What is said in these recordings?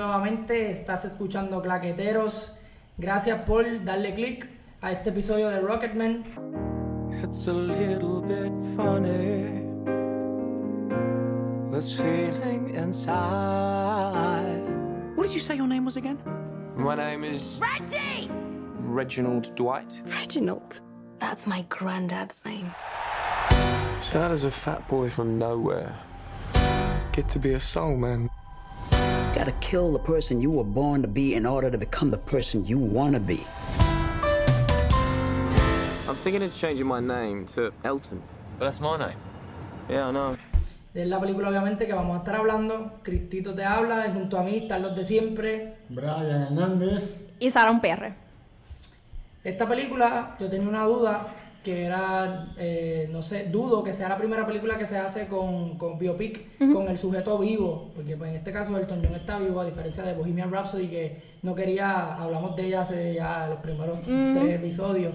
nuevamente. Estás escuchando Claqueteros. Gracias por darle click a este episodio de Rocketman. It's a little bit funny. This feeling inside. What did you say your name was again? My name is Reggie! Reginald Dwight. Reginald. That's my granddad's name. So how does a fat boy from nowhere get to be a soul man? Gotta kill the person you were born to be in order to become the person you wanna be. I'm thinking of changing my name to Elton. But that's my name. Yeah, I know. Es la película obviamente que vamos a estar hablando. Cristito te habla y junto a mí están los de siempre. Brian Hernández. Y Sara un PR. Esta película, yo tenía una duda que era, eh, no sé, dudo que sea la primera película que se hace con, con biopic, con el sujeto vivo, porque pues, en este caso Elton John está vivo, a diferencia de Bohemian Rhapsody, que no quería, hablamos de ella hace ya los primeros tres episodios,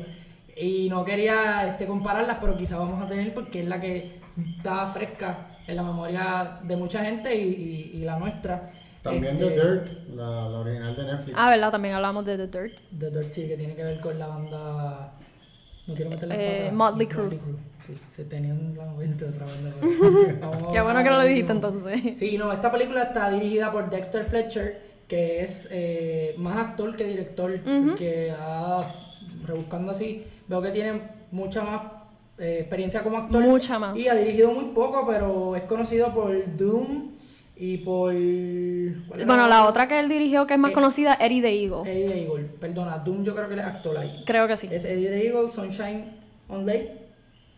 y no quería este, compararlas, pero quizá vamos a tener porque es la que está fresca en la memoria de mucha gente y, y- y la nuestra. También Este, The Dirt, la, la original de Netflix. Ah, ¿verdad? También hablamos de The Dirt. The Dirt, sí, que tiene que ver con la banda. No quiero meter la Eh, patas. Motley Crue. Sí, se tenían la mente otra banda. Qué bueno que no lo dijiste entonces. Sí, no, esta película está dirigida por Dexter Fletcher, que es eh, más actor que director, que ha, rebuscando así, veo que tiene mucha más eh, experiencia como actor. Mucha más. Y ha dirigido muy poco, pero es conocido por Doom y por... ¿cuál era Bueno, la otra que él dirigió que es más Eh, conocida, Eddie the Eagle. Eddie the Eagle. Perdona, Doom yo creo que él es actor ahí. Creo que sí. Es Eddie the Eagle, Sunshine on Lake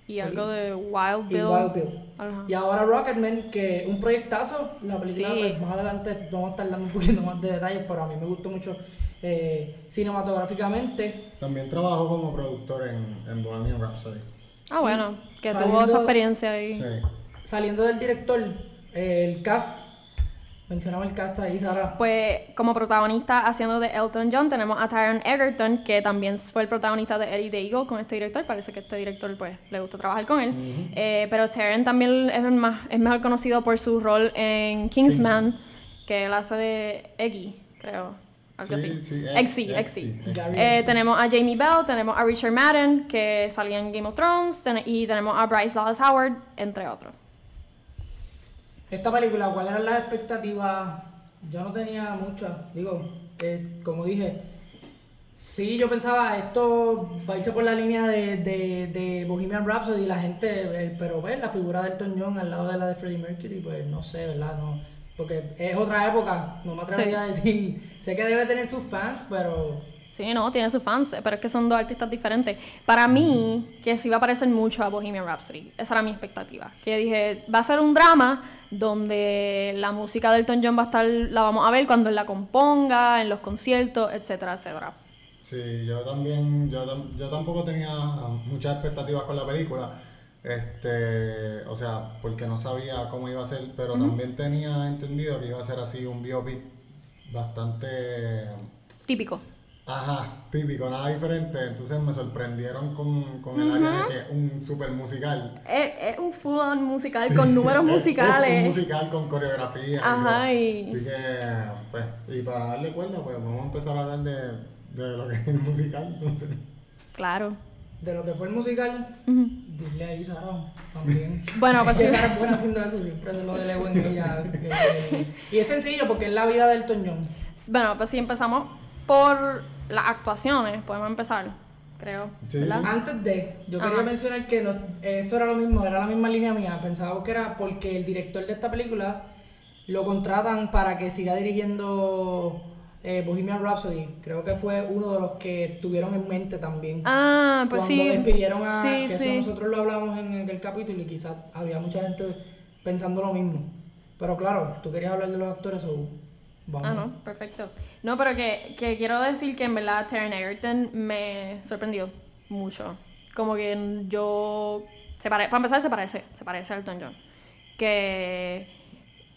Y algo de Wild y Bill. Wild Bill. Ajá. Y ahora Rocketman, que un proyectazo. La película, Sí. pues, más adelante vamos a estar dando un poquito más de detalles, pero a mí me gustó mucho eh, cinematográficamente. También trabajó como productor en, en Bohemian Rhapsody. Ah, bueno, que tuvo esa experiencia ahí. Sí. Saliendo del director, el cast, mencionamos el cast ahí, Sara. Pues como protagonista haciendo de Elton John tenemos a Tyron Egerton, que también fue el protagonista de Eddie the Eagle con este director. Parece que este director pues le gusta trabajar con él. Eh, pero Tyron también es, más, es mejor conocido por su rol en Kingsman, que él hace de Eggy, creo. Algo Sí, así. sí, Gary Eh, tenemos a Jamie Bell, tenemos a Richard Madden, que salía en Game of Thrones, ten- y tenemos a Bryce Dallas Howard, entre otros. Esta película, ¿cuáles eran las expectativas? Yo no tenía muchas. Digo, eh, como dije, sí, yo pensaba, esto va a irse por la línea de, de, de Bohemian Rhapsody y la gente, pero ver la figura de Elton John al lado de la de Freddie Mercury, pues no sé, ¿verdad? No, porque es otra época, no me atrevería Sí. a decir. Sé que debe tener sus fans, pero Sí, no, tiene sus fans, pero es que son dos artistas diferentes. Para mí, que sí va a parecer mucho a Bohemian Rhapsody. Esa era mi expectativa. Que dije, va a ser un drama donde la música de Elton John va a estar, la vamos a ver cuando él la componga, en los conciertos, etcétera, etcétera. Sí, yo también, yo, yo tampoco tenía muchas expectativas con la película, este, o sea, porque no sabía cómo iba a ser, pero también tenía entendido que iba a ser así un biopic bastante, Típico. Ajá, típico, nada diferente, entonces me sorprendieron con, con el área de que es un super musical. Es, es un full on musical con números Es- Es, musicales. un musical con coreografía. Ajá, y- Así que, pues, y para darle cuerda, pues vamos a empezar a hablar de, de lo que es el musical, entonces. Claro. de lo que fue el musical, Ujú. dile ahí, Sara, también. Bueno, pues Es que sí. Sara es buena haciendo eso, siempre lo de Lego en ella. eh, y es sencillo porque es la vida del Toñón. Bueno, pues si empezamos por las actuaciones, podemos empezar, creo. Sí, ¿verdad? sí. Antes de, yo Ajá. quería mencionar que no- eso era lo mismo, era la misma línea mía. Pensaba que era porque el director de esta película lo contratan para que siga dirigiendo eh, Bohemian Rhapsody. Creo que fue uno de los que tuvieron en mente también. Ah, pues Cuando sí. despidieron a. Sí, que eso nosotros lo hablamos en el capítulo y quizás había mucha gente pensando lo mismo. Pero claro, tú querías hablar de los actores o. Vamos. Ah, no, perfecto. No, pero que, que quiero decir que en verdad Taron Egerton me sorprendió mucho. Como que yo... Se pare- para empezar, se parece, se parece a Elton John. Que...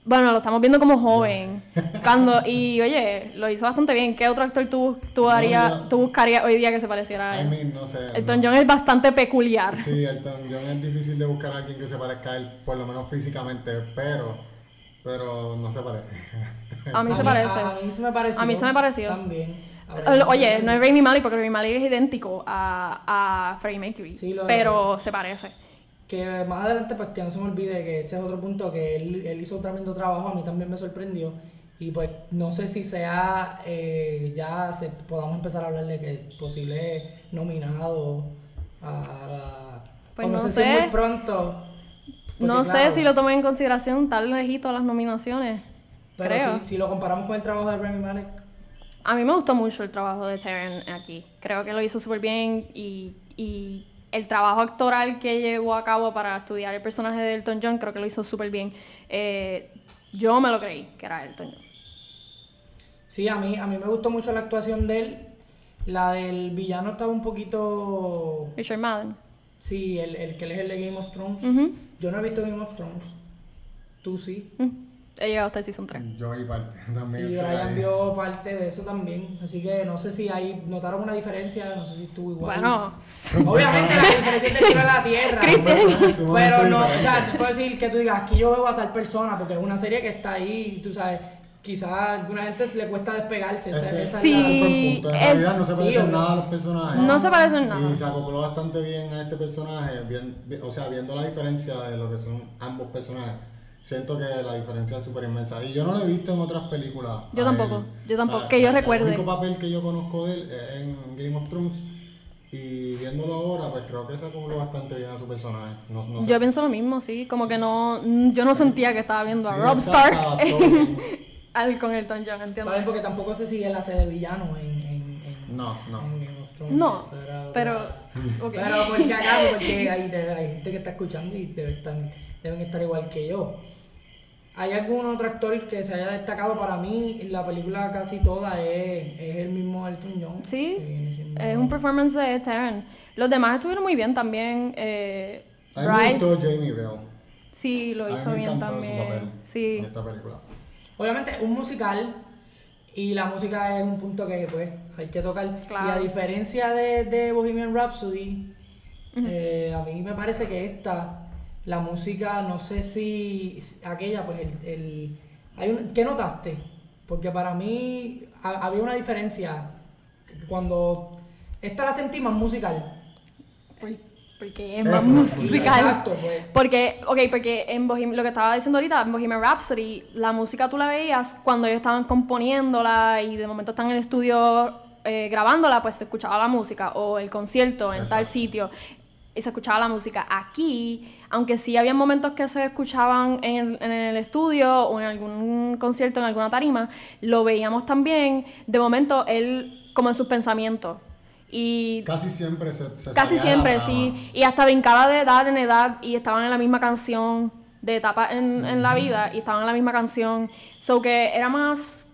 Bueno, lo estamos viendo como joven. Cuando, y oye, lo hizo bastante bien. ¿Qué otro actor tú, tú, No, haría- yo- tú buscarías hoy día que se pareciera a I él? mean, no sé. Elton no. John es bastante peculiar. Sí, Elton John es difícil de buscar a alguien que se parezca a él, por lo menos físicamente, pero, pero no se parece. A mí se parece. A, mí se me pareció. A mí se me pareció. También. Ver, Oye, no es. Rami Malek porque Rami Malek es idéntico a, a Freddie Mercury. Sí, lo es. pero se parece. Que más adelante, pues que no se me olvide que ese es otro punto que él, él hizo un tremendo trabajo, a mí también me sorprendió. Y pues no sé si sea, eh, ya se, podamos empezar a hablar de que posible nominado a... Pues no sé. muy pronto. porque, No sé si lo tomé en consideración tan lejito las nominaciones. Pero creo. Si, si lo comparamos con el trabajo de Rami Malek, A mí me gustó mucho el trabajo de Taron aquí. Creo que lo hizo súper bien y, y el trabajo actoral que llevó a cabo para estudiar el personaje de Elton John creo que lo hizo súper bien. Eh, yo me lo creí que era Elton John. sí, a mí, a mí me gustó mucho la actuación de él. La del villano estaba un poquito... Richard Madden. Sí, el, el que es el de Game of Thrones. Yo no he visto Game of Thrones. Tú sí. Mm. He llegado hasta el season 3. Yo y parte también. Y Brian ahí. vio parte de eso también. Así que no sé si ahí notaron una diferencia, no sé si estuvo igual. Bueno, Obviamente la diferencia es a la tierra. Cristian. Pero no, o sea, te puedo decir que tú digas, aquí yo veo a tal persona, porque es una serie que está ahí, y tú sabes, quizás a alguna gente le cuesta despegarse. esa- Ese- esa es Sí, es. En es- realidad no se parecen nada a los personajes. No se parecen nada. Y se acopló bastante bien a este personaje, bien, bien- o sea, viendo la diferencia de lo que son ambos personajes. Siento que la diferencia es súper inmensa. Y yo no lo he visto en otras películas. Yo a tampoco, él. yo tampoco, Ah, que yo el recuerde. único papel que yo conozco de él es en Game of Thrones. Y viéndolo ahora, pues creo que se acopló bastante bien a su personaje. No, no sé. yo pienso lo mismo, sí. Como que no. Yo no sentía que estaba viendo a Sí, Rob Stark al con Elton John, ¿entiendes? ¿Sabes? Porque tampoco sé si él hace de villano en, en, en, No, no. en Game of Thrones. No, pero. ok. Pero por si acaso, porque hay, hay gente que está escuchando y debe estar- deben estar igual que yo. ¿Hay algún otro actor que se haya destacado? Para mí, la película casi toda es, es el mismo Elton John. Sí, que viene siendo- es un performance de Taron. Los demás estuvieron muy bien también. Eh, A mí me Bryce, gustó Jamie Bell. sí, lo A mí hizo me bien también. su papel Sí, en esta película. Obviamente, un musical y la música es un punto que pues hay que tocar. Claro. Y a diferencia de, de Bohemian Rhapsody, eh, a mí me parece que esta, la música, no sé si si aquella, pues el... el hay un, ¿Qué notaste? Porque para mí ha- había una diferencia cuando... Esta la sentí más musical. por- porque es más musical. Exacto, pues. Porque, ok, porque en Bohem- lo que estaba diciendo ahorita, en Bohemian Rhapsody, la música tú la veías cuando ellos estaban componiéndola y de momento están en el estudio eh, grabándola, pues se escuchaba la música, o el concierto en tal sitio, y se escuchaba la música. Aquí, aunque sí había momentos que se escuchaban en el, en el estudio o en algún concierto, en alguna tarima, lo veíamos también, de momento, él como en sus pensamientos. Y Casi siempre se, se Casi siempre, sí. Y hasta brincaba de edad en edad y estaban en la misma canción, de etapa en, en la vida y estaban en la misma canción. So que era más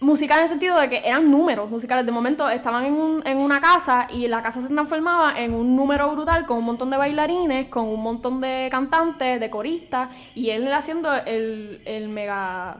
musical en el sentido de que eran números musicales. De momento estaban en, un- en una casa y la casa se transformaba en un número brutal con un montón de bailarines, con un montón de cantantes, de coristas y él haciendo el, el mega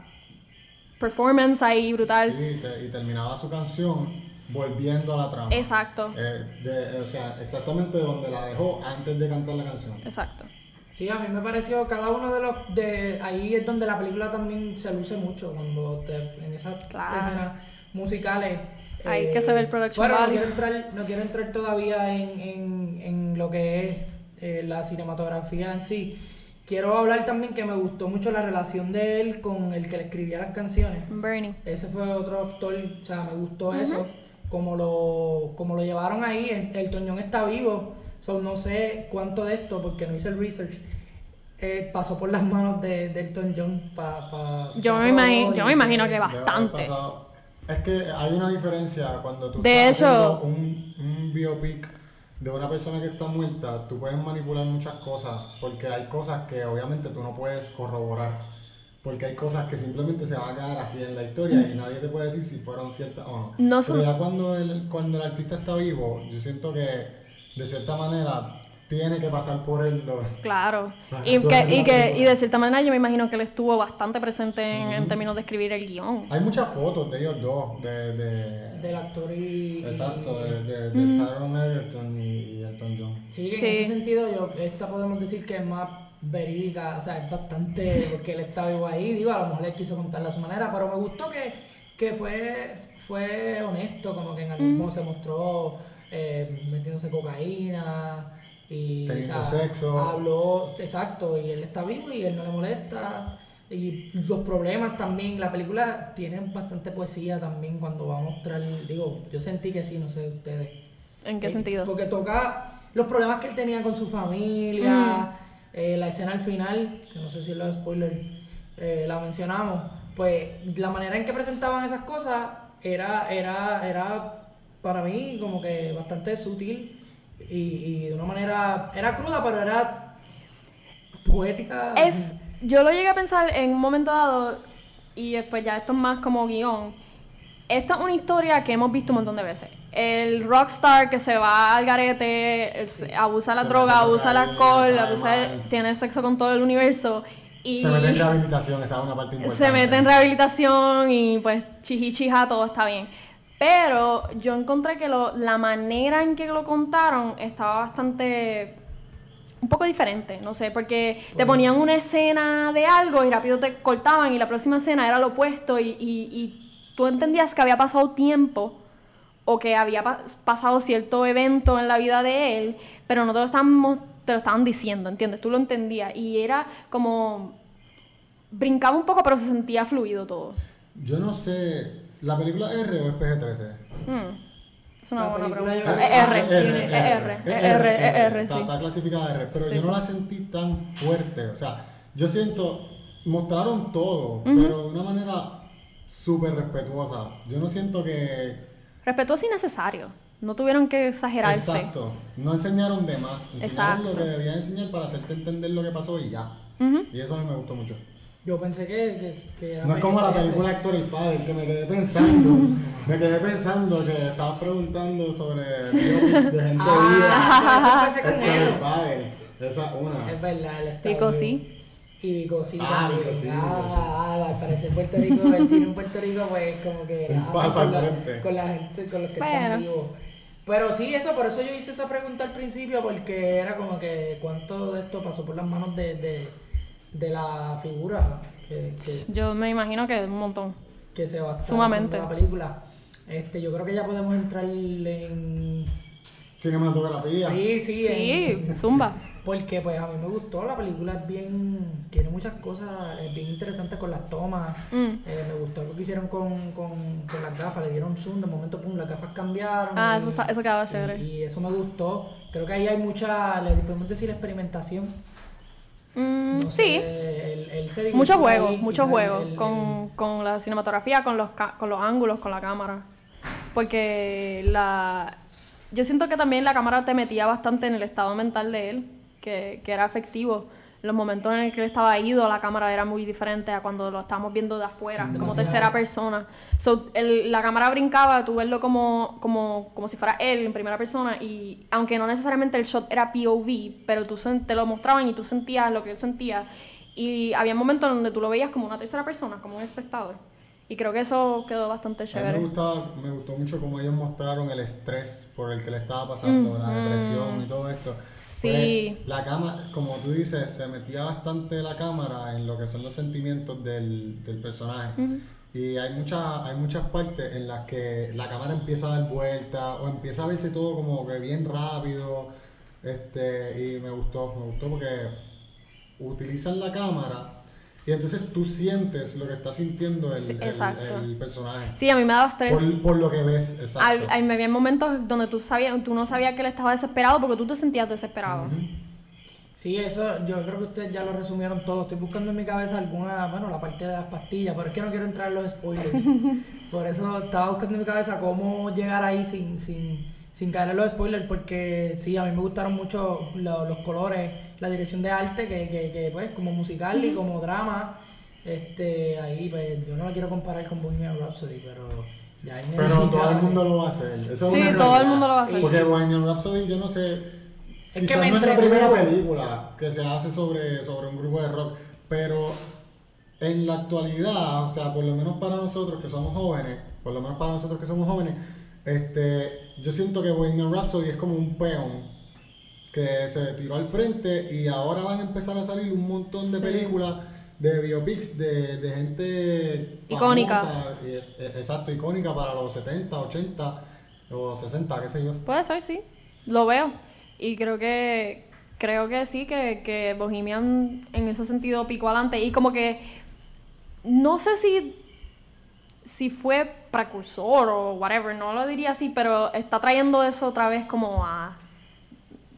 performance ahí brutal. Sí, te- y terminaba su canción volviendo a la trama. Exacto, Eh, de- o sea, exactamente donde la dejó antes de cantar la canción. exacto. Sí, a mí me pareció cada uno de los de ahí es donde la película también se luce mucho cuando te, en esas Claro. escenas musicales. eh, Ahí que se ve el production bueno, no quiero entrar, no quiero entrar todavía en, en, en lo que es eh, la cinematografía en sí. Quiero hablar también que me gustó mucho la relación de él con el que le escribía las canciones. Bernie. Ese fue otro actor, o sea, me gustó eso, como lo, como lo llevaron ahí, el, el Toñón está vivo, so, no sé cuánto de esto, porque no hice el research, eh, pasó por las manos de, del Elton John para... Yo me imagino, yo me imagino que bastante. Es que hay una diferencia cuando tú De estás hecho- haciendo un, un biopic de una persona que está muerta, tú puedes manipular muchas cosas, porque hay cosas que obviamente tú no puedes corroborar. Porque hay cosas que simplemente se van a quedar así en la historia y nadie te puede decir si fueron ciertas o no. No Pero son- ya cuando el, cuando el artista está vivo, yo siento que de cierta manera tiene que pasar por él. lo- Claro. Y, que, y, que, de cierta manera yo me imagino que él estuvo bastante presente en, en términos de escribir el guion. Hay muchas fotos de ellos dos, de, de, Del actor y... Exacto, de, de, de Taron Egerton y, y Elton John. Sí, en Sí. ese sentido, yo, esta podemos decir que es más verídica, o sea, es bastante, porque él está vivo ahí, digo, a lo mejor él quiso contarla a su manera, pero me gustó que, que fue, fue honesto, como que en algún momento se mostró eh, metiéndose cocaína y Teniendo o sea, sexo. habló, exacto, y él está vivo y él no le molesta. Y los problemas también, la película tiene bastante poesía también cuando va a mostrar, digo, yo sentí que sí, no sé ustedes. ¿En qué Eh, sentido? Porque toca los problemas que él tenía con su familia, eh, la escena al final, que no sé si los spoilers eh, la mencionamos, pues la manera en que presentaban esas cosas era, era, era para mí como que bastante sutil y, y de una manera, era cruda, pero era poética. Es, yo lo llegué a pensar en un momento dado, y después ya esto es más como guion. Esta es una historia que hemos visto un montón de veces. El rockstar que se va al garete, abusa la Se droga, abusa el alcohol, abusa tiene sexo con todo el universo. Y Se mete en rehabilitación, esa es una parte importante. se mete en rehabilitación y pues chiji chija, todo está bien. Pero yo encontré que lo- la manera en que lo contaron estaba bastante. un poco diferente, no sé, porque te ponían una escena de algo y rápido te cortaban y la próxima escena era lo opuesto y, y- y tú entendías que había pasado tiempo o que había pa- pasado cierto evento en la vida de él, pero no te lo estaban, te lo estaban diciendo, ¿entiendes? Tú lo entendías y era como brincaba un poco, pero se sentía fluido todo. Yo no sé, ¿la película es R o es PG-13? Mm, Es una La buena pregunta. R, Ah, es R, es R, es R, Está, sí. está clasificada R, pero Sí, yo no sí. la sentí tan fuerte. O sea, yo siento, mostraron todo, pero de una manera súper respetuosa. Yo no siento que. Respetuoso y necesario. No tuvieron que exagerarse. Exacto. No enseñaron de más. Enseñaron lo Exacto. que debían enseñar para hacerte entender lo que pasó y ya. Ujú. Y eso a mí me gustó mucho. Yo pensé que, que, que era No es como la PG-13. película Héctor el Padre, que me quedé pensando, me quedé pensando que estabas preguntando sobre biopics de gente Ah, viva. con el eso. Padre, esa una. Es verdad, está Pico sí. Y Vico sí Ah, también. Vico sí, ah, sí. ah, al parecer Puerto Rico, el cine en Puerto Rico, pues como que Un paso con al la- frente. con la gente, con los que Bueno. están vivos. Pero sí, eso, por eso yo hice esa pregunta al principio, porque era como que cuánto de esto pasó por las manos de, de, de la figura que, que, Yo me imagino que un montón. que se va a estar Sumamente. la película. Este, yo creo que ya podemos entrar en... Cinematografía. Sí, sí, en- Sí, zumba. Porque pues a mí me gustó, la película es bien, tiene muchas cosas eh, bien interesantes con las tomas. Mm. Eh, me gustó lo que hicieron con, con, con las gafas, le dieron zoom, de momento pum, las gafas cambiaron. Ah, y- eso está- eso quedaba y- chévere. Y, eso me gustó. Creo que ahí hay mucha, le podemos decir experimentación. Mm, No sí. sé, él- él se divirtió Muchos juegos, muchos el- el- con, con la cinematografía, con los, con los ángulos, con la cámara. Porque la... Yo siento que también la cámara te metía bastante en el estado mental de él, que, que era efectivo. Los momentos en el que él estaba ido, la cámara era muy diferente a cuando lo estábamos viendo de afuera, como tercera persona. So, el- la cámara brincaba, tú verlo como, como, como si fuera él en primera persona, y aunque no necesariamente el shot era POV, pero tú te lo mostraban y tú sentías lo que él sentía. Y había momentos donde tú lo veías como una tercera persona, como un espectador. Y creo que eso quedó bastante A mí chévere. me, gustaba, me gustó mucho cómo ellos mostraron el estrés por el que le estaba pasando, la depresión y todo esto. Sí. Pues, la cámara, como tú dices, se metía bastante la cámara en lo que son los sentimientos del, del personaje. Y hay, muchas hay muchas partes en las que la cámara empieza a dar vueltas o empieza a verse todo como que bien rápido. Este, y me gustó, me gustó porque utilizan la cámara y entonces tú sientes lo que está sintiendo el, Sí, el- exacto. el personaje. Sí, a mí me daba estrés. Por, por lo que ves, exacto. Al- al- me había momentos donde tú, sabías, tú no sabías que él estaba desesperado porque tú te sentías desesperado. Sí, eso yo creo que ustedes ya lo resumieron todo. Estoy buscando en mi cabeza alguna, bueno, la parte de las pastillas, pero es que no quiero entrar en los spoilers. Por eso estaba buscando en mi cabeza cómo llegar ahí sin, sin, sin caer en los spoilers, porque sí, a mí me gustaron mucho lo- los colores, la dirección de arte, que, que, que, pues como musical y como drama. Este, ahí pues yo no la quiero comparar con Bohemian Rhapsody, pero ya es Pero todo el mundo lo va a hacer. Eso Sí, todo el mundo lo va a hacer. Porque Bohemian Rhapsody, yo no sé. Es que quizás me no es la primera película que se hace sobre, sobre un grupo de rock, pero en la actualidad, o sea, por lo menos para nosotros que somos jóvenes, por lo menos para nosotros que somos jóvenes, este, yo siento que Bohemian Rhapsody es como un peón que se tiró al frente y ahora van a empezar a salir un montón de Sí. películas de biopics de, de gente Icónica. famosa, eh, exacto, icónica para los 70, 80 o 60, qué sé yo. Puede ser, sí. Lo veo. Y creo que creo que sí, que, que Bohemian en ese sentido picó adelante. Y como que no sé si, si fue precursor o whatever, no lo diría así, pero está trayendo eso otra vez como a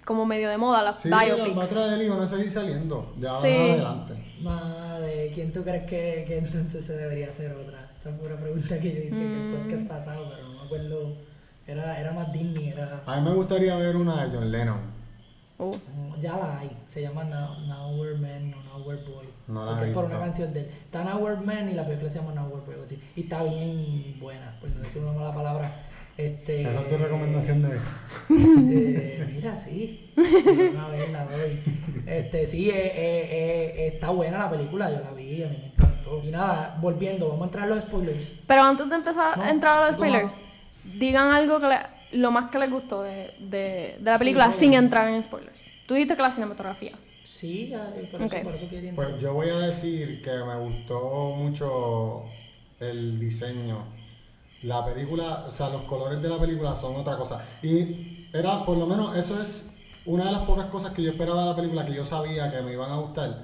como medio de moda, las Sí, las va a biopics. traer y van a seguir saliendo de ahora Sí. en adelante. Madre, ¿quién tú crees que, que entonces se debería hacer otra? Esa fue una pregunta que yo hice en el Mm. podcast pasado, pero no me acuerdo. Era, era más Disney, era. A mí me gustaría ver una de John Lennon. No, ya la hay. Se llama Now, Now We're Men o Now We're Boy. No la es por una canción de él. Está Now We're Men y la película se llama Now We're Boy. algo así. Y está bien buena, por no decir una mala palabra. Este, Esa es tu recomendación de Eh, mira, sí. Una vez la doy. Este, sí, eh, eh, eh, está buena la película, yo la vi, a mí me encantó. Y nada, volviendo, vamos a entrar a los spoilers. Pero antes de empezar No, a entrar a los ¿cómo? spoilers, digan algo que le- lo más que les gustó de, de, de la película Sí, sin entrar en spoilers. Tú dijiste que la cinematografía. Sí, por, eso, por eso quería Pues yo voy a decir que me gustó mucho el diseño. La película, o sea, los colores de la película son otra cosa. Y era, por lo menos, eso es una de las pocas cosas que yo esperaba de la película, que yo sabía que me iban a gustar.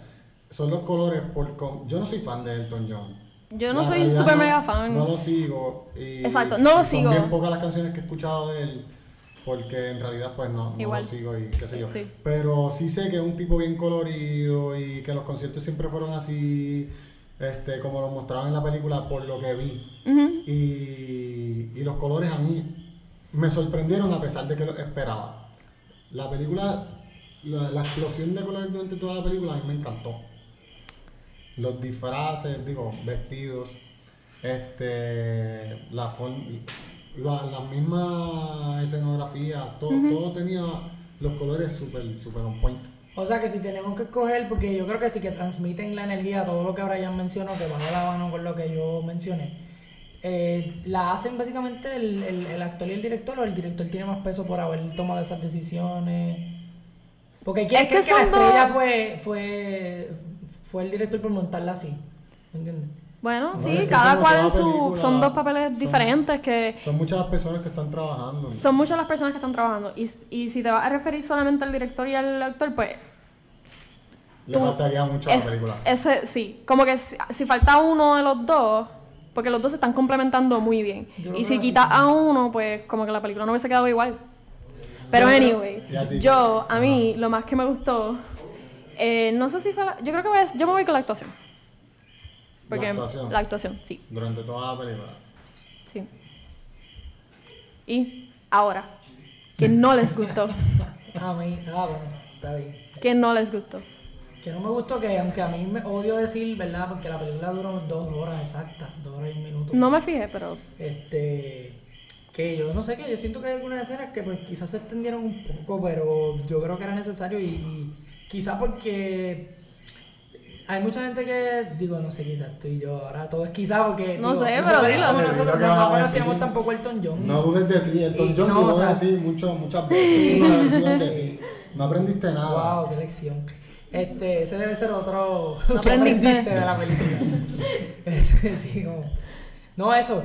Son los colores, por con- yo no soy fan de Elton John. Yo no La soy super no- mega fan. No lo sigo. Y, Exacto, no lo sigo. Son bien pocas las canciones que he escuchado de él. Porque en realidad, pues no, no lo sigo y qué sé yo. Sí. Pero sí sé que es un tipo bien colorido y que los conciertos siempre fueron así, este, como lo mostraban en la película, por lo que vi. Y, y los colores a mí me sorprendieron a pesar de que lo esperaba. La película, la, la explosión de colores durante toda la película a mí me encantó. Los disfraces, digo, vestidos, este, la forma, la, la misma escenografía, todo, todo tenía los colores súper, súper on point. O sea que si tenemos que escoger, porque yo creo que sí que transmiten la energía, todo lo que Brian mencionó, que va de la mano con lo que yo mencioné, eh, la hacen básicamente el, el, el actor y el director, o el director tiene más peso por haber tomado esas decisiones. Porque quién Es que cree que la dos- estrella fue, fue, fue el director por montarla así. ¿Me entiendes? Bueno, No, sí, es que cada cual en su... película, Son dos papeles son- diferentes que... Son muchas las personas que están trabajando. Son muchas las personas que están trabajando. Y, y si te vas a referir solamente al director y al actor, pues... Le tú- faltaría mucho a la película. Ese, sí, como que si, si falta uno de los dos, porque los dos se están complementando muy bien. Yo Y si quitas a uno, pues como que la película no hubiese quedado igual. Pero anyway, ¿Y a ti? yo, a mí, lo más que me gustó, eh, no sé si fue la, yo creo que voy a- yo me voy con la actuación. Porque ¿La actuación? la actuación, sí, Durante toda la película. sí. Y ahora, que no les gustó, A mí, ah, bueno, está bien. que no les gustó. Que no me gustó que, aunque a mí me odio decir, ¿verdad? Porque la película duró dos horas exactas, dos horas y un minuto. No me fijé, pero Este. Que yo no sé qué, yo siento que hay algunas escenas que pues quizás se extendieron un poco, pero yo creo que era necesario y, y quizás porque hay mucha gente que, digo, no sé, quizás estoy yo, ahora todo es quizás porque... No digo, sé, no pero dilo. como nosotros decir. conocíamos tampoco Elton John. No dudes de ti, Elton Y- John no, te lo o voy a sea- decir mucho, muchas veces. No. No aprendiste nada. Wow, qué lección. Este, ese debe ser otro No que aprendiste. aprendiste de la película. Sí, como- No, eso.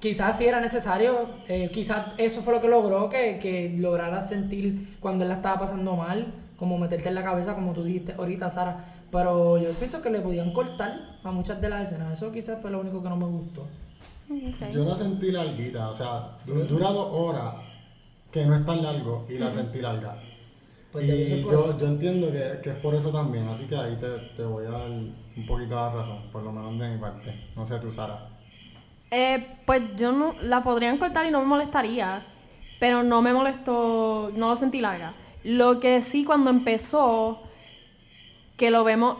Quizás sí era necesario. eh, quizás eso fue lo que logró que, que lograra sentir cuando él la estaba pasando mal. Como meterte en la cabeza, como tú dijiste ahorita, Sara. Pero yo pienso que le podían cortar a muchas de las escenas. Eso quizás fue lo único que no me gustó. Ok. Yo la sentí larguita, o sea, du- dura dos horas, que no es tan largo, y la sentí larga. Pues y yo, yo entiendo que, que es por eso también, así que ahí te, te voy a dar un poquito de razón, por lo menos de mi parte. No sé tú, Sara. Eh, pues yo no la podrían cortar y no me molestaría, pero no me molestó, no lo sentí larga. Lo que sí cuando empezó, que lo vemos,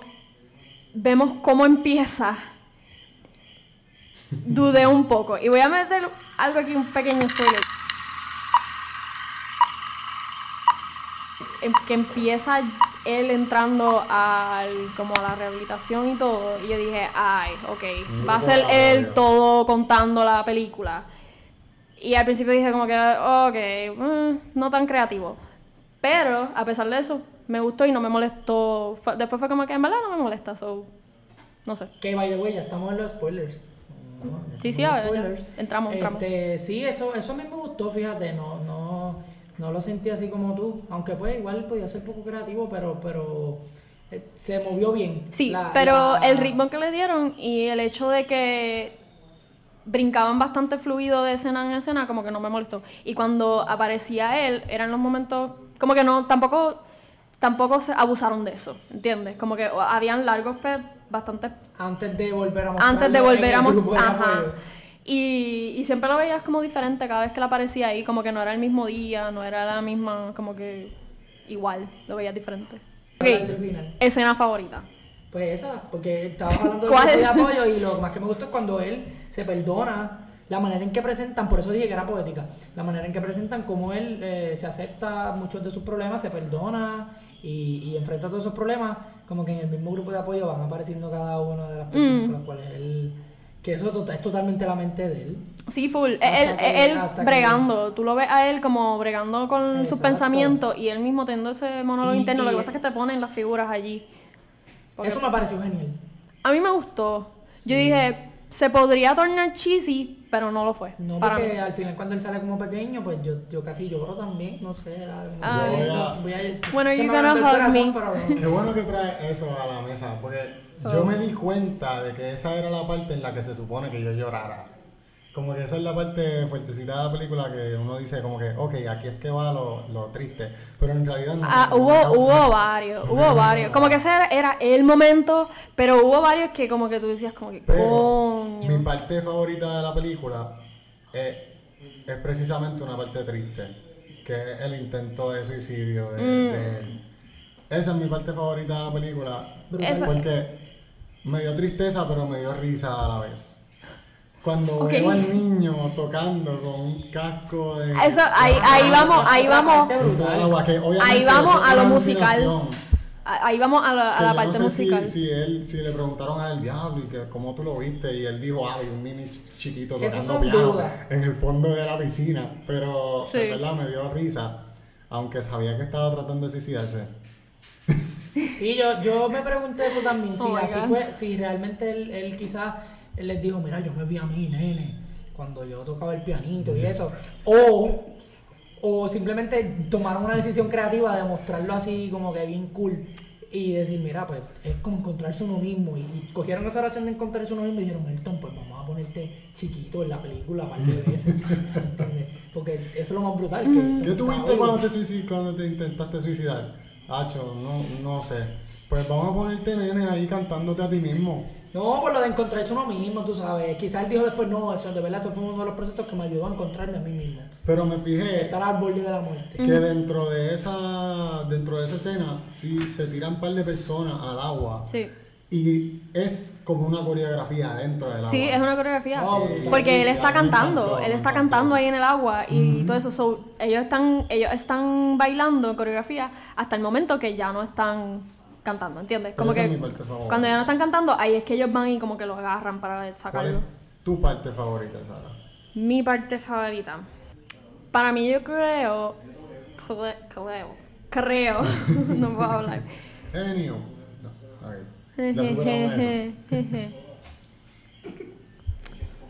vemos cómo empieza, dudé un poco. Y voy a meter algo aquí, un pequeño spoiler. Em- Que empieza él entrando al, como a la rehabilitación y todo. Y yo dije, ay, ok, va a ser él todo contando la película. Y al principio dije como que, ok, mm, no tan creativo. Pero, a pesar de eso, me gustó y no me molestó. Después fue como que en verdad no me molesta, so. No sé. Que by the way, ya estamos en los spoilers. No, Sí, sí, ya. spoilers. Entramos, entramos. Este, sí, eso, eso a mí me gustó, fíjate, no, no, no lo sentí así como tú. Aunque pues igual podía ser poco creativo, pero, pero eh, se movió bien. Sí, La- pero la- el ritmo que le dieron y el hecho de que brincaban bastante fluido de escena en escena, como que no me molestó. Y cuando aparecía él, eran los momentos, como que no, tampoco, tampoco se abusaron de eso, ¿entiendes? Como que habían largos, bastante Antes de volver a mostrarlo antes de volver a de mostrar. Y, y siempre lo veías como diferente cada vez que él aparecía ahí, como que no era el mismo día, no era la misma, como que igual, lo veías diferente. Adelante, Ok, final. escena favorita. Pues esa, porque estaba hablando grupo de apoyo y lo más que me gustó es cuando él se perdona, la manera en que presentan, por eso dije que era poética, la manera en que presentan cómo él eh, se acepta muchos de sus problemas, se perdona y, y enfrenta todos esos problemas, como que en el mismo grupo de apoyo van apareciendo cada una de las personas Mm. con las cuales él, que eso to- es totalmente la mente de él. Sí, full. Hasta él, que- él hasta que- bregando. Tú lo ves a él como bregando con sus pensamientos y él mismo teniendo ese monólogo Y- interno. Lo que pasa es que te ponen las figuras allí. Porque Eso me pareció genial. A mí me gustó. Yo dije, se podría tornar cheesy, pero no lo fue. No, para porque mí. al final cuando él sale como pequeño, pues yo, yo casi lloro también, no sé. era como- Ay. Yo voy a- voy you me gonna hug corazón, me? pero no. Qué bueno que trae eso a la mesa, porque yo me di cuenta de que esa era la parte en la que se supone que yo llorara. Como que esa es la parte fuertecita de la película que uno dice como que, ok, aquí es que va lo, lo triste, pero en realidad no. Ah, no hubo, hubo varios, no hubo varios. Como que ese era, era el momento, pero hubo varios que como que tú decías como que, Pero mi parte favorita de la película es, es precisamente una parte triste, que es el intento de suicidio de, Mm. de. Esa es mi parte favorita de la película, Esa- porque me dio tristeza, pero me dio risa a la vez. Cuando Ok. veo al niño tocando con un casco de... Eso, ahí, ahí vamos, ahí vamos. Agua, que Ahí vamos a lo musical. ahí vamos a la, a Que la parte no sé si- musical. Si, él, si le preguntaron al diablo y que cómo tú lo viste y él dijo, ah, un ch- chiquito tocando piano dudas. en el fondo de la piscina, pero Sí. en verdad me dio risa, aunque sabía que estaba tratando de suicidarse. Sí, yo, yo me pregunté eso también, si Oh así fue, si realmente él, él quizás él les dijo, mira, yo me vi a mí, nene, cuando yo tocaba el pianito y eso, o, o simplemente tomaron una decisión creativa de mostrarlo así como que bien cool y decir, mira, pues es como encontrarse uno mismo y, y cogieron esa oración de encontrarse uno mismo y dijeron, Elton, pues vamos a ponerte chiquito en la película un par de veces, ¿entiendes? Porque eso es lo más brutal. Que. ¿Qué tuviste cuando te, cuando te intentaste suicidar? Hacho, no, no sé. Pues vamos a ponerte nene ahí cantándote a ti mismo. No, por lo de encontrarse uno mismo, tú sabes. Quizás él dijo después, no, eso de verdad, eso fue uno de los procesos que me ayudó a encontrarme a mí mismo. Pero me fijé Estar al borde de la muerte. que dentro de esa dentro de esa escena sí se tiran un par de personas al agua Sí. y es como una coreografía dentro del agua. Sí, es una coreografía. Oh. Porque él está cantando, encantó, él está cantando ahí en el agua y todo eso. so, ellos están, ellos están bailando coreografía hasta el momento que ya no están cantando, ¿entiendes? Como Esa que es mi parte favorita. cuando ya no están cantando, ahí es que ellos van y como que lo agarran para ¿Cuál es sacarlo. tu parte favorita, Sara? Mi parte favorita. Para mí yo creo, cre- creo, creo, no puedo hablar. Genio. No. Ya superamos eso.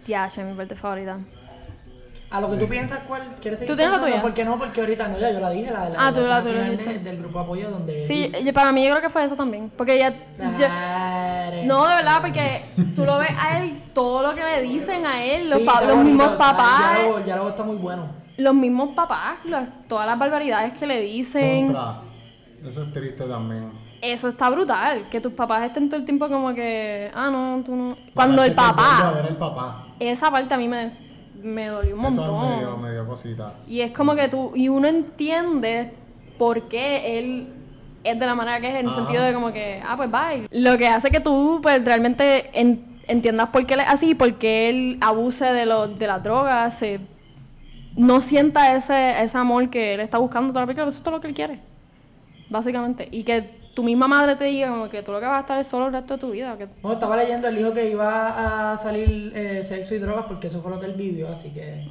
Tiache, mi parte favorita. A lo que tú piensas, ¿cuál quieres seguir ¿Tú tienes la tuya? ¿Por qué no? Porque ahorita no, ya yo la dije, la de la, Ah, la tú la- tú de- del grupo de apoyo donde... Sí, yo- para mí yo creo que fue eso también. Porque ya... yo- no, de verdad, porque tú lo ves a él, todo lo que le dicen a él, los, Sí, pa- los mismos papás, Ya luego, ya luego está muy bueno. los mismos papás, las- todas las barbaridades que le dicen. Contra. Eso es triste también. Eso está brutal, que tus papás estén todo el tiempo como que, ah, no, tú no. Cuando el papá, ver el papá. esa parte a mí me, me dolió un Eso montón. me dio, me dio cosita. Y es como que tú, y uno entiende por qué él es de la manera que es, en el sentido de como que, ah, pues bye. Lo que hace que tú, pues realmente en- entiendas por qué él es así, por qué él abuse de, lo, de las drogas, se, no sienta ese, ese amor que él está buscando toda la película, eso es todo lo que él quiere, básicamente. Y que tu misma madre te diga como que tú lo que vas a estar es solo el resto de tu vida. Que, No, estaba leyendo, él dijo que iba a salir eh, sexo y drogas porque eso fue lo que él vivió, así que...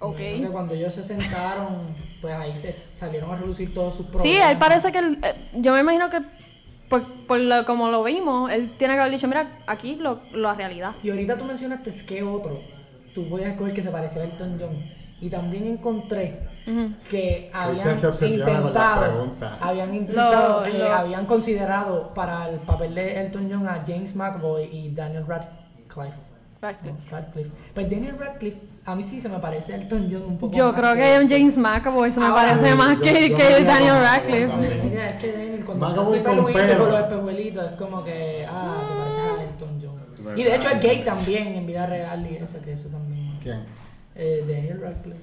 Ok. Que cuando ellos se sentaron, pues ahí se salieron a relucir todos sus problemas. Sí, él parece que. él, eh, yo me imagino que. Por, por lo, como lo vimos, él tiene que haber dicho: Mira, aquí lo, la realidad. Y ahorita tú mencionaste que otro, tú voy a escoger que se parecía a Elton John. Y también encontré que habían intentado, habían intentado, Lo- eh, habían considerado para el papel de Elton John a James McAvoy y Daniel Radcliffe. Radcliffe. No, Radcliffe. Pues Daniel Radcliffe, a mí sí se me parece Elton John un poco Yo más creo que James McAvoy se me Ah, parece sí, más yo- que, yo que Daniel Radcliffe. Mira, es que Daniel cuando McAvoy con peluito con los espejuelitos es como que, ah, te pareces a Elton John. Y de hecho es gay también en vida real y eso, que eso también. ¿Quién? Eh, Daniel Radcliffe.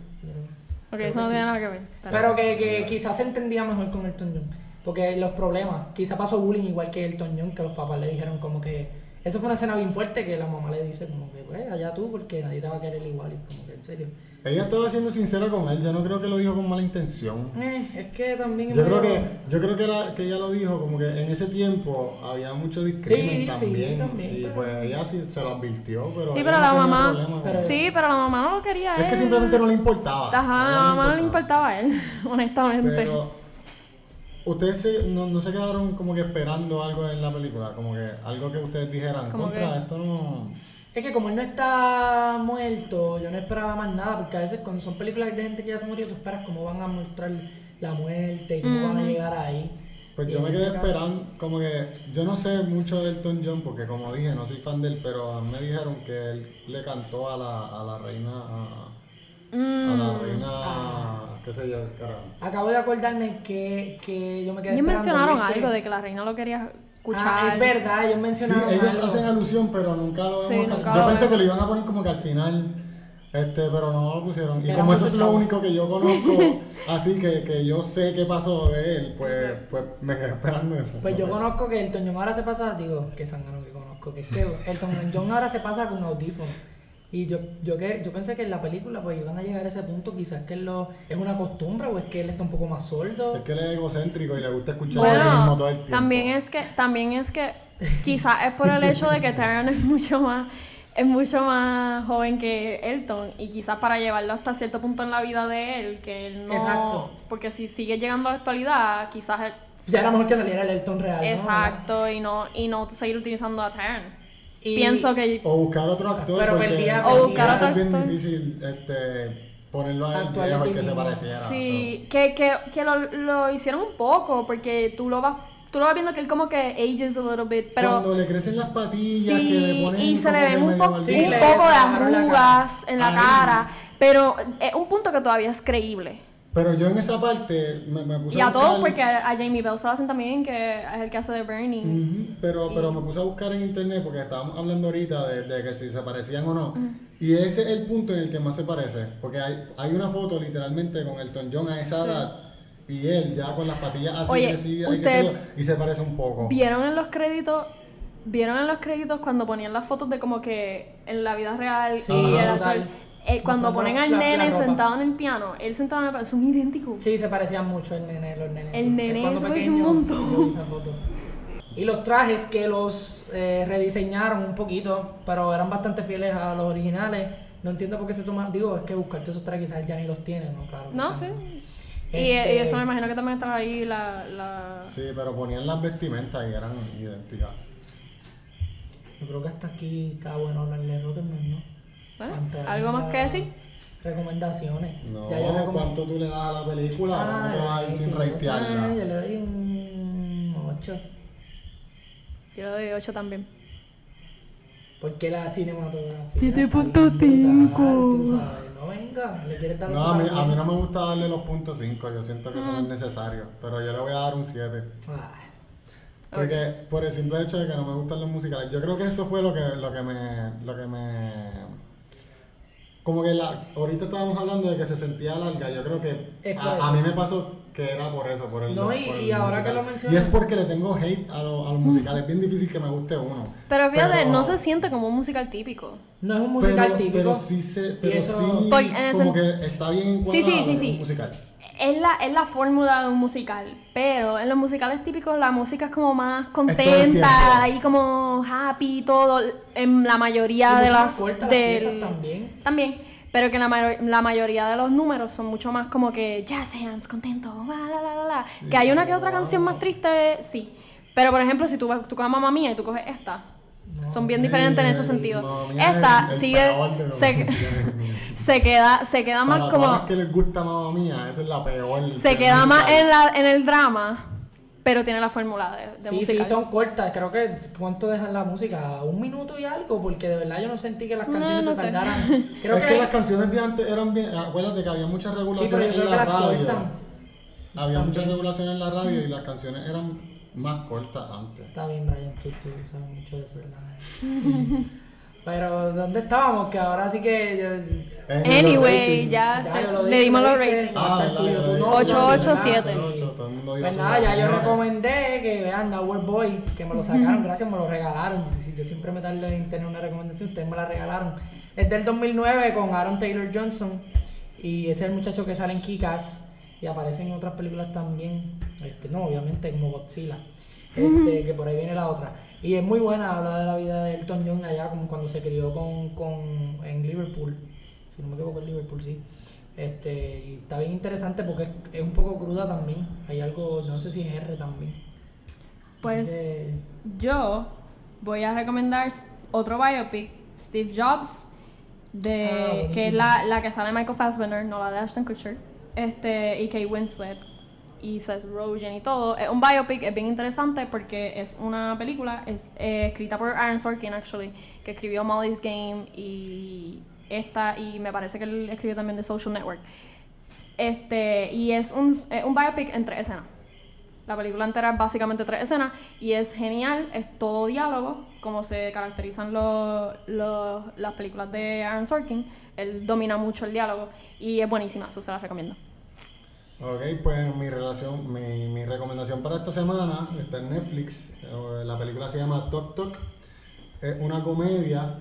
Ok, eso no tiene nada que ver. Pero que, que quizás se entendía mejor con Elton John. Porque los problemas, quizás pasó bullying igual que Elton John, que los papás le dijeron como que... Eso fue una escena bien fuerte que la mamá le dice como que, pues, allá tú, porque nadie te va a querer igual. Y como que, en serio. Ella estaba siendo sincera con él, yo no creo que lo dijo con mala intención. Eh, es que también... Yo creo que, yo creo que, era- que ella lo dijo como que en ese tiempo había mucho discrimen Sí, sí, también, y pero- pues ella sí se lo advirtió, pero Sí, pero no la mamá. Sí, pero la mamá no lo quería él. Es que simplemente no le importaba. Ajá, ella la mamá no le importaba a él, honestamente. Pero ustedes se- no, no se quedaron como que esperando algo en la película, como que algo que ustedes dijeran, Como contra que- esto no. Es que como él no está muerto, yo no esperaba más nada, porque a veces cuando son películas de gente que ya se murió, tú esperas cómo van a mostrar la muerte y cómo van a llegar ahí. Pues Y yo me quedé caso- esperando, como que yo no sé mucho de Elton John porque como dije, no soy fan de él, pero me dijeron que él le cantó a la, a la reina, a, a Mm. la reina, qué sé yo, carajo. Acabo de acordarme que, que yo me quedé Ellos esperando, mencionaron que- algo de que la reina lo quería escuchar. Ah, es verdad, ellos Sí, mencionaron ellos algo. hacen alusión, pero nunca lo Sí, vemos. nunca yo lo pensé vemos. que lo iban a poner como que al final, este, pero no lo pusieron. Y como eso es lo único que yo conozco, así que, que yo sé qué pasó de él, pues, pues me quedé esperando eso. Pues no yo sé. conozco que Elton John ahora se pasa, digo, que sangano que conozco, que es que Elton John ahora se pasa con audífonos. Y yo, yo, que, yo pensé que en la película pues iban a llegar a ese punto, quizás que él lo, es una costumbre o es que él está un poco más sordo. Es que él es egocéntrico y le gusta escuchar a sí mismo Bueno, todo el tiempo. también es que, también es que quizás es por el hecho de que Taron es mucho más, es mucho más joven que Elton y quizás para llevarlo hasta cierto punto en la vida de él, que él no, Exacto. porque si sigue llegando a la actualidad, quizás él- Ya era mejor que saliera el Elton real. ¿no? exacto y no y no seguir utilizando a Taron. Y- Pienso que O buscar otro actor. Pero porque perdía- O buscar va a ser otro bien actor. difícil este, ponerlo a él ti que se pareciera. Sí, que, que, que lo, lo hicieron un poco, porque tú lo vas, tú lo vas viendo que él como que ages a little bit, pero Cuando le crecen las patillas, que le sí, ponen y se le ven un, po-. Sí, un poco de la arrugas en la cara, pero es un punto que todavía es creíble. Pero yo en esa parte me, me puse Y a buscar- todos, porque a, a Jamie Bell se lo hacen también, que es el que hace de Bernie. Pero, pero me puse a buscar en internet porque estábamos hablando ahorita de, de que si se parecían o no. Y ese es el punto en el que más se parece. Porque hay, hay una foto literalmente con Elton John a esa edad y él ya con las patillas así Oye, crecidas y, usted- yo, y se parece un poco. ¿Vieron en los créditos? ¿Vieron en los créditos cuando ponían las fotos de como que en la vida real Sí, y el actor? Eh, cuando ponen al la- nene sentado en el piano, él sentado en el piano, son idénticos. Sí, se parecían mucho el nene, los nenes. El sí. nene se parece un pequeño, montón. Y los trajes que los eh, rediseñaron un poquito, pero eran bastante fieles a los originales. No entiendo por qué se toman. Digo, es que buscarte esos trajes quizás ya ni los tienen, ¿no? Claro. No, sí. Y, Este- y eso me imagino que también estaba ahí la... la... Sí, pero ponían las vestimentas y eran idénticas. Yo creo que hasta aquí está bueno hablarle de Rotterdam, ¿no? Bueno, ¿algo más que decir? Recomendaciones. No, Ya yo recom- ¿cuánto tú le das a la película? Ah, ¿Cómo te vas a ir sin ratearla? Yo le doy un 8. Yo le doy 8 también. Porque la cinematografía. 7.5. está bien brutal, tú sabes. No venga, le quieres dar No, a mí, a mí no me gusta darle los puntos 5, yo siento que eso Mm. no es necesario, pero yo le voy a dar un 7. Ah, Porque por el simple hecho de que no me gustan los musicales, yo creo que eso fue lo que, lo que me, lo que me, como que la, ahorita estábamos hablando de que se sentía larga, yo creo que a, a mí me pasó que era por eso, por el No, y- por el y ahora que lo mencionas- Y es porque le tengo hate a, lo- a los musicales, es bien difícil que me guste uno. Pero fíjate, Pero- no se siente como un musical típico. no es un musical pero, típico. Pero sí, se, pero eso- sí Porque en el como que está bien encuadrado Sí, sí, sí, sí. un musical. Es la, es la fórmula de un musical, pero en los musicales típicos la música es como más contenta y como happy todo en la mayoría Y de las cortas las piezas también. también, pero que la, mayo- la mayoría de los números son mucho más como que jazz hands, contento, la, la, la, la. Que hay una que otra canción más triste, sí. Pero por ejemplo, si tú, tú coges Mamma Mía y tú coges esta, son bien diferentes en ese sentido. Mía es Esta el- el sigue, se, se queda, se queda más Para como, que les gusta Mamma Mía, esa es la peor. se queda más en, la, en el drama, pero tiene la fórmula de, de Sí, musical. sí, son cortas. Creo que, ¿cuánto dejan la música? Un minuto y algo, porque de verdad yo no sentí que las canciones no se tardaran. Creo es que, que, las canciones de antes eran bien. Acuérdate que había muchas regulaciones en la radio. cortan. Había muchas regulaciones en la radio y las canciones eran más cortas antes. Está bien, Brian, tú, tú sabes mucho de eso, ¿verdad? Pero, ¿dónde estábamos? Que ahora sí que... yo- Anyway, ya, Ya, te- yo lo le dimos lo los ratings. Ah, Hasta el ¿verdad? tuyo, Yo tú le no, dije. Ocho, ¿verdad? ocho, siete. Sí. Ocho, todo el mundo dio Pues sus nada, ya yo recomendé que vean Our Boy, que me lo sacaron, gracias, me lo regalaron. Yo, yo siempre me tardo en tener una recomendación, ustedes me la regalaron. Es del 2009 con Aaron Taylor Johnson y ese es el muchacho que sale en Kikas y aparece en otras películas también. Este, no, obviamente, como Godzilla, este, que por ahí viene la otra. Y es muy buena, habla de la vida de Elton John allá, como cuando se crió con, con, en Liverpool, si no me equivoco, en Liverpool, sí. Este, y está bien interesante porque es, es un poco cruda también. Hay algo, no sé si es R también. Pues yo voy a recomendar otro biopic, Steve Jobs, de, Ah, que es la, la que sale Michael Fassbender, no la de Ashton Kutcher, este, y Kate Winslet y Seth Rogen y todo. Es un biopic, es bien interesante porque es una película es, eh, escrita por Aaron Sorkin, actually, que escribió Molly's Game y esta, y me parece que él escribió también The Social Network. Este, y es un, un biopic en tres escenas. La película entera es básicamente tres escenas y es genial, es todo diálogo, como se caracterizan los- los- las películas de Aaron Sorkin. Él domina mucho el diálogo y es buenísima, eso se las recomiendo. Ok, pues mi relación, mi, mi recomendación para esta semana está en Netflix. Eh, La película se llama Tok Tok. Es una comedia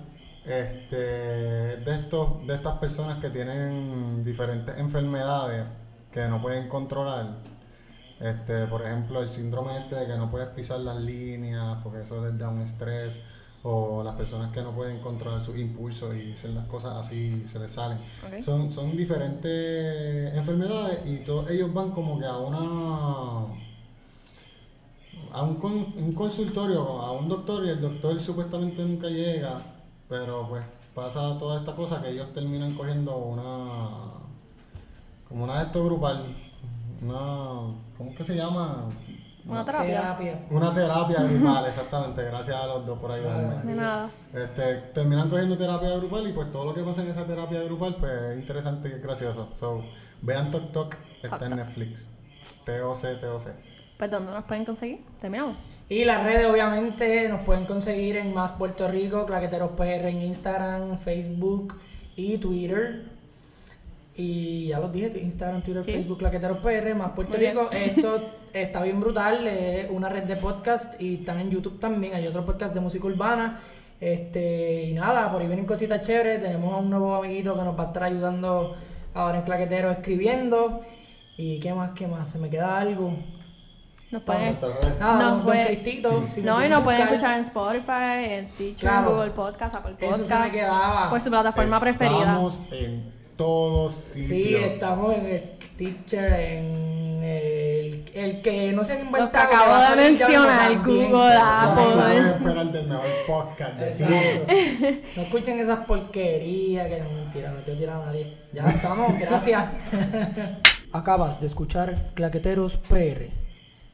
este, de estos, de estas personas que tienen diferentes enfermedades que no pueden controlar. Este, por ejemplo, el síndrome este de que no puedes pisar las líneas porque eso les da un estrés. O las personas que no pueden controlar sus impulsos y hacen las cosas así, se les salen. Son, son diferentes enfermedades y todos ellos van como que a una a un, con- un consultorio, a un doctor y el doctor supuestamente nunca llega, pero pues pasa toda esta cosa que ellos terminan cogiendo una como una de estos grupal, una ¿cómo que se llama? Una terapia. terapia. Una terapia grupal, exactamente, gracias a los dos por ayudarme. De nada. Este, terminan cogiendo terapia grupal y pues todo lo que pasa en esa terapia grupal pues es interesante y es gracioso. So, vean Tok Tok, está en. Netflix. TOC, TOC. Pues ¿dónde nos pueden conseguir? Terminamos. Y las redes, obviamente, nos pueden conseguir en Más Puerto Rico, Claqueteros PR en Instagram, Facebook y Twitter. Y ya los dije, Instagram, Twitter, Sí. Facebook, Claqueteros PR, Más Puerto Muy bien. Rico. Esto está bien brutal, es una red de podcast y están en YouTube también. Hay otro podcast de música urbana. Este, y nada, por ahí vienen cositas chéveres. Tenemos a un nuevo amiguito que nos va a estar ayudando ahora en Claquetero escribiendo. ¿Y qué más? ¿Qué más? ¿Se me queda algo? Nos pueden... Nada, Nos don, don puede- Cristito. si no, y nos pueden escuchar en Spotify, en Stitcher, Claro. Google Podcast, Apple Eso Podcast. se me quedaba. Por su plataforma preferida. Estamos en todos sitios. Sí, estamos en Stitcher, en el, el que no se han Lo que inventado. acabo va a de mencionar. Google, No Apple. puedes esperar del mejor podcast de siempre. No escuchen esas porquerías que no mentira, no quiero tirar a nadie. Ya estamos, gracias. Acabas de escuchar Claqueteros PR.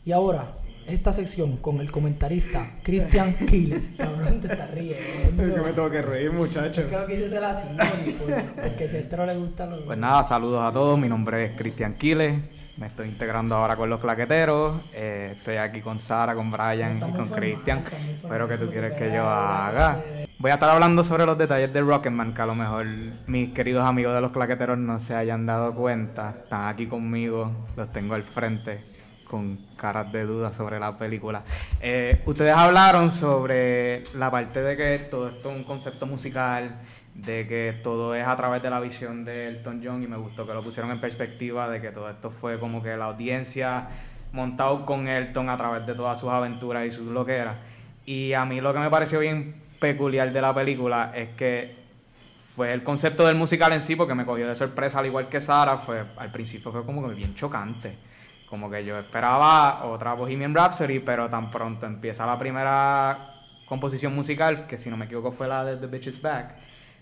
Y ahora, esta sección con el comentarista Cristian Quiles. Cabrón, te estás riendo. Es que me tengo que reír, muchachos. Creo que hice así, porque si a este no le gusta lo Pues nada, saludos a todos. Mi nombre es Cristian Quiles. Me estoy integrando ahora con los claqueteros. Eh, estoy aquí con Sara, con Brian y con Cristian. Pero que tú quieres que yo haga. Voy a estar hablando sobre los detalles de Rocketman, que a lo mejor mis queridos amigos de los claqueteros no se hayan dado cuenta. Están aquí conmigo, los tengo al frente con caras de duda sobre la película. Eh, ustedes hablaron sobre la parte de que todo esto es un concepto musical, de que todo es a través de la visión de Elton John y me gustó que lo pusieron en perspectiva de que todo esto fue como que la audiencia montado con Elton a través de todas sus aventuras y sus loqueras. Y a mí lo que me pareció bien peculiar de la película es que fue el concepto del musical en sí, porque me cogió de sorpresa, al igual que Sara, fue, al principio fue como que bien chocante. Como que yo esperaba otra Bohemian Rhapsody, pero tan pronto empieza la primera composición musical, que si no me equivoco fue la de The Bitch is Back,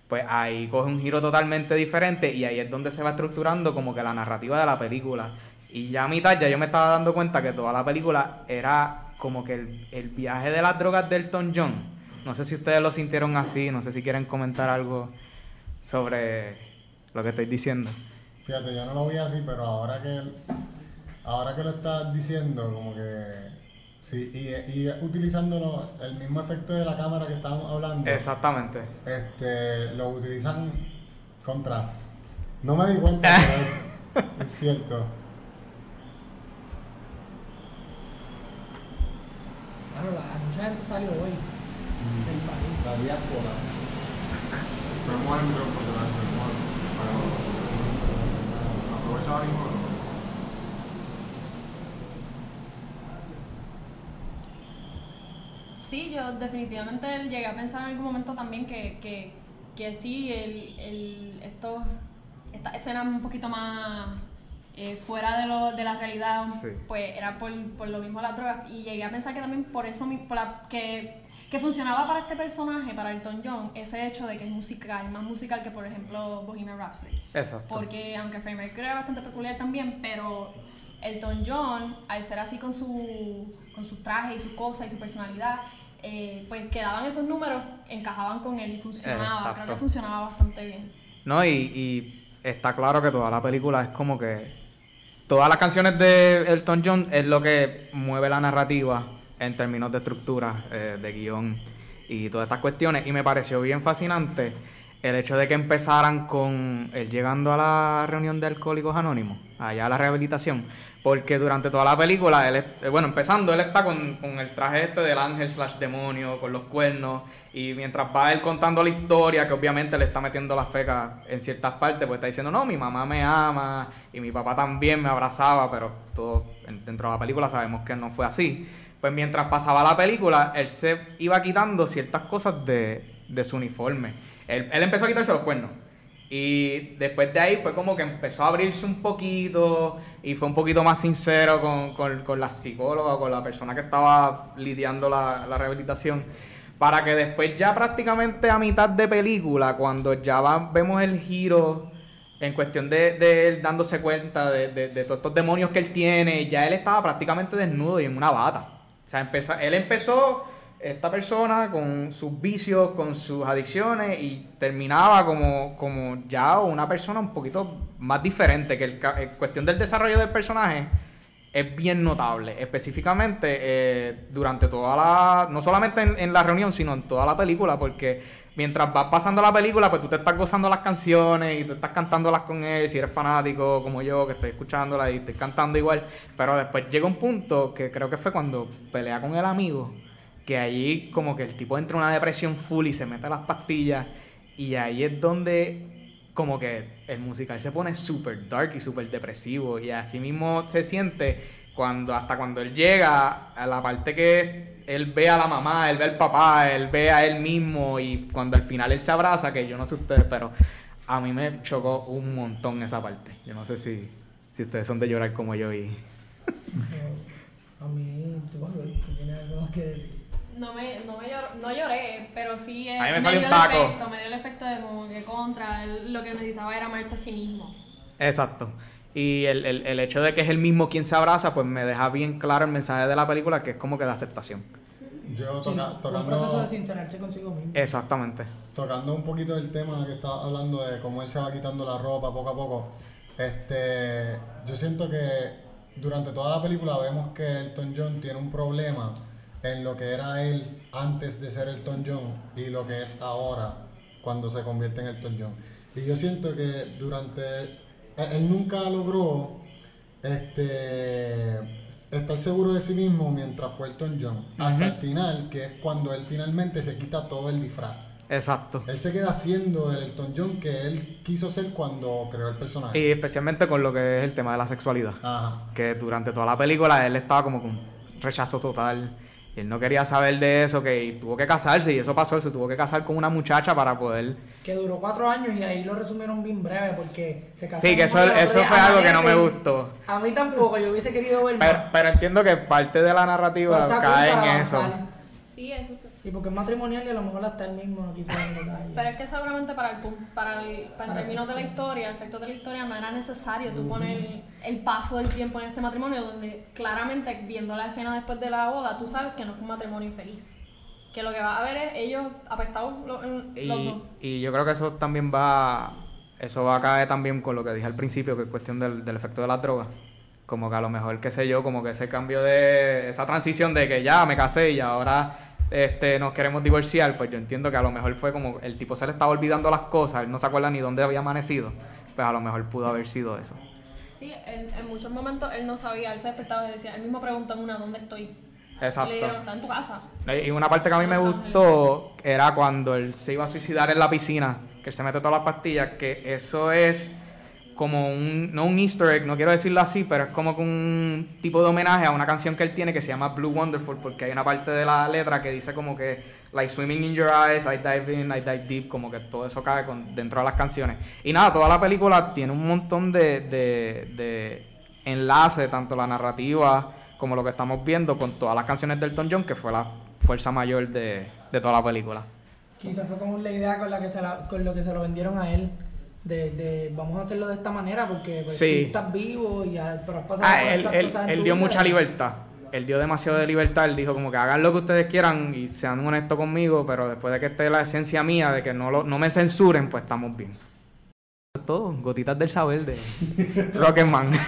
pues ahí coge un giro totalmente diferente y ahí es donde se va estructurando como que la narrativa de la película. Y ya a mitad ya yo me estaba dando cuenta que toda la película era como que el, viaje de las drogas del Elton John. No sé si ustedes lo sintieron así, no sé si quieren comentar algo sobre lo que estoy diciendo. Fíjate, yo no lo vi así, pero ahora que ahora que lo estás diciendo, como que sí, y, y utilizándolo el mismo efecto de la cámara que estábamos hablando, Exactamente. este, lo utilizan contra. No me di cuenta, pero es, es cierto. Claro, la- mucha gente salió hoy del país. La diáspora. Podemos el micrófono, se la Aprovecha ahora mismo. Sí, yo definitivamente llegué a pensar en algún momento también que, que, que sí, el, el, estos, estas escenas un poquito más eh, fuera de, lo, de la realidad, Sí. pues era por, por lo mismo las drogas. Y llegué a pensar que también por eso, por la- que, que funcionaba para este personaje, para Elton John, ese hecho de que es musical, más musical que por ejemplo Bohemian Rhapsody. Exacto. Porque aunque Freddie Mercury era bastante peculiar también, pero Elton John, al ser así con su, con su traje y su cosa y su personalidad, eh, pues quedaban esos números, encajaban con él y funcionaba. Exacto. Creo que funcionaba bastante bien. No, y, y está claro que toda la película es como que. Todas las canciones de Elton John es lo que mueve la narrativa en términos de estructura, eh, de guion y todas estas cuestiones. Y me pareció bien fascinante el hecho de que empezaran con él llegando a la reunión de Alcohólicos Anónimos, allá a la rehabilitación. Porque durante toda la película, él, eh, bueno, empezando, él está con, con el traje este del ángel slash demonio, con los cuernos, y mientras va él contando la historia, que obviamente le está metiendo la feca en ciertas partes, pues está diciendo, no, mi mamá me ama, y mi papá también me abrazaba, pero todo en- dentro de la película sabemos que no fue así. Pues mientras pasaba la película, él se iba quitando ciertas cosas de, de su uniforme. Él, empezó a quitarse los cuernos. Y después de ahí fue como que empezó a abrirse un poquito y fue un poquito más sincero con, con, con la psicóloga, con la persona que estaba lidiando la, la rehabilitación. Para que después ya prácticamente a mitad de película, cuando ya va- vemos el giro en cuestión de, de él dándose cuenta de, de- de todos estos demonios que él tiene, ya él estaba prácticamente desnudo y en una bata. O sea, empezó, él empezó, esta persona, con sus vicios, con sus adicciones y terminaba como, como ya una persona un poquito más diferente, que el, en cuestión del desarrollo del personaje es bien notable, específicamente eh, durante toda la, no solamente en, en la reunión, sino en toda la película, porque mientras vas pasando la película, pues tú te estás gozando las canciones y tú estás cantándolas con él, si eres fanático como yo, que estoy escuchándolas y estoy cantando igual, pero después llega un punto que creo que fue cuando pelea con el amigo, que allí como que el tipo entra en una depresión full y se mete las pastillas y ahí es donde como que el musical se pone súper dark y súper depresivo y así mismo se siente cuando hasta cuando él llega a la parte que él ve a la mamá, él ve al papá, él ve a él mismo y cuando al final él se abraza, que yo no sé ustedes, pero a mí me chocó un montón esa parte. Yo no sé si, si ustedes son de llorar como yo y... A mí, tú vas a que decir. No me, no me llor- no lloré, pero sí eh, A mí me me, salió dio un el taco. efecto, me dio el efecto de como que contra, él lo que necesitaba era amarse a sí mismo. Exacto. Y el, el- el hecho de que es el mismo quien se abraza, pues me deja bien claro el mensaje de la película, que es como que de aceptación. Yo Sí, toca- un proceso de tocando, sincerarse consigo mismo. Exactamente. tocando un poquito el tema que estaba hablando de cómo él se va quitando la ropa poco a poco, este, yo siento que durante toda la película vemos que Elton John tiene un problema en lo que era él antes de ser Elton John y lo que es ahora cuando se convierte en Elton John. Y yo siento que durante él, él nunca logró este estar seguro de sí mismo mientras fue Elton John hasta el final, que es cuando él finalmente se quita todo el disfraz. Exacto. Él se queda siendo el Elton John que él quiso ser cuando creó el personaje. Y especialmente con lo que es el tema de la sexualidad. Ajá. Que durante toda la película él estaba como con un rechazo total. Y él no quería saber de eso, que tuvo que casarse y eso pasó, se tuvo que casar con una muchacha para poder... Que duró cuatro años y ahí lo resumieron bien breve porque se casaron. Sí, que eso, eso fue algo que no me gustó. A mí tampoco, yo hubiese querido ver Pero, más. pero entiendo que parte de la narrativa cae en eso. Sí, eso está- Y porque es matrimonial y a lo mejor hasta él mismo no quiso dar detalles. Pero es que seguramente para el para el, para el Para término de la historia, el efecto de la historia, no era necesario tú poner el paso del tiempo en este matrimonio, donde claramente viendo la escena después de la boda, tú sabes que no fue un matrimonio infeliz. Que lo que va a ver es ellos apestados lo- en- los dos. Y, y yo creo que eso también va eso va a caer también con lo que dije al principio, que es cuestión del, del efecto de las drogas. Como que a lo mejor, qué sé yo, como que ese cambio de esa transición de que ya me casé y ahora este, nos queremos divorciar, pues yo entiendo que a lo mejor fue como el tipo se le estaba olvidando las cosas, él no se acuerda ni dónde había amanecido, pues a lo mejor pudo haber sido eso. Sí, en, en muchos momentos él no sabía, él se despertaba y decía, él mismo preguntó en una, ¿dónde estoy? Y le Exacto. dijeron, está en tu casa. Y una parte que a mí me gustó era cuando él se iba a suicidar en la piscina, que él se mete todas las pastillas, que eso es como un, no un easter egg, no quiero decirlo así, pero es como un tipo de homenaje a una canción que él tiene que se llama Blue Wonderful, porque hay una parte de la letra que dice como que, like swimming in your eyes, I dive in, I dive deep, como que todo eso cae con, dentro de las canciones. Y nada, toda la película tiene un montón de, de, de enlace, tanto la narrativa como lo que estamos viendo con todas las canciones de Elton John, que fue la fuerza mayor de, de toda la película. Quizás fue como la idea con la que se la- con lo que se lo vendieron a él. De, de vamos a hacerlo de esta manera porque pues, Sí. tú estás vivo y ya, pero has pasado Ah, por él, él- cosas en él tu dio vida. mucha libertad. Él dio demasiado de libertad. Él dijo como que hagan lo que ustedes quieran y sean honestos conmigo, pero después de que esté la esencia mía, de que no, lo, no me censuren, pues estamos bien. Eso es todo. Gotitas del saber de Rocketman.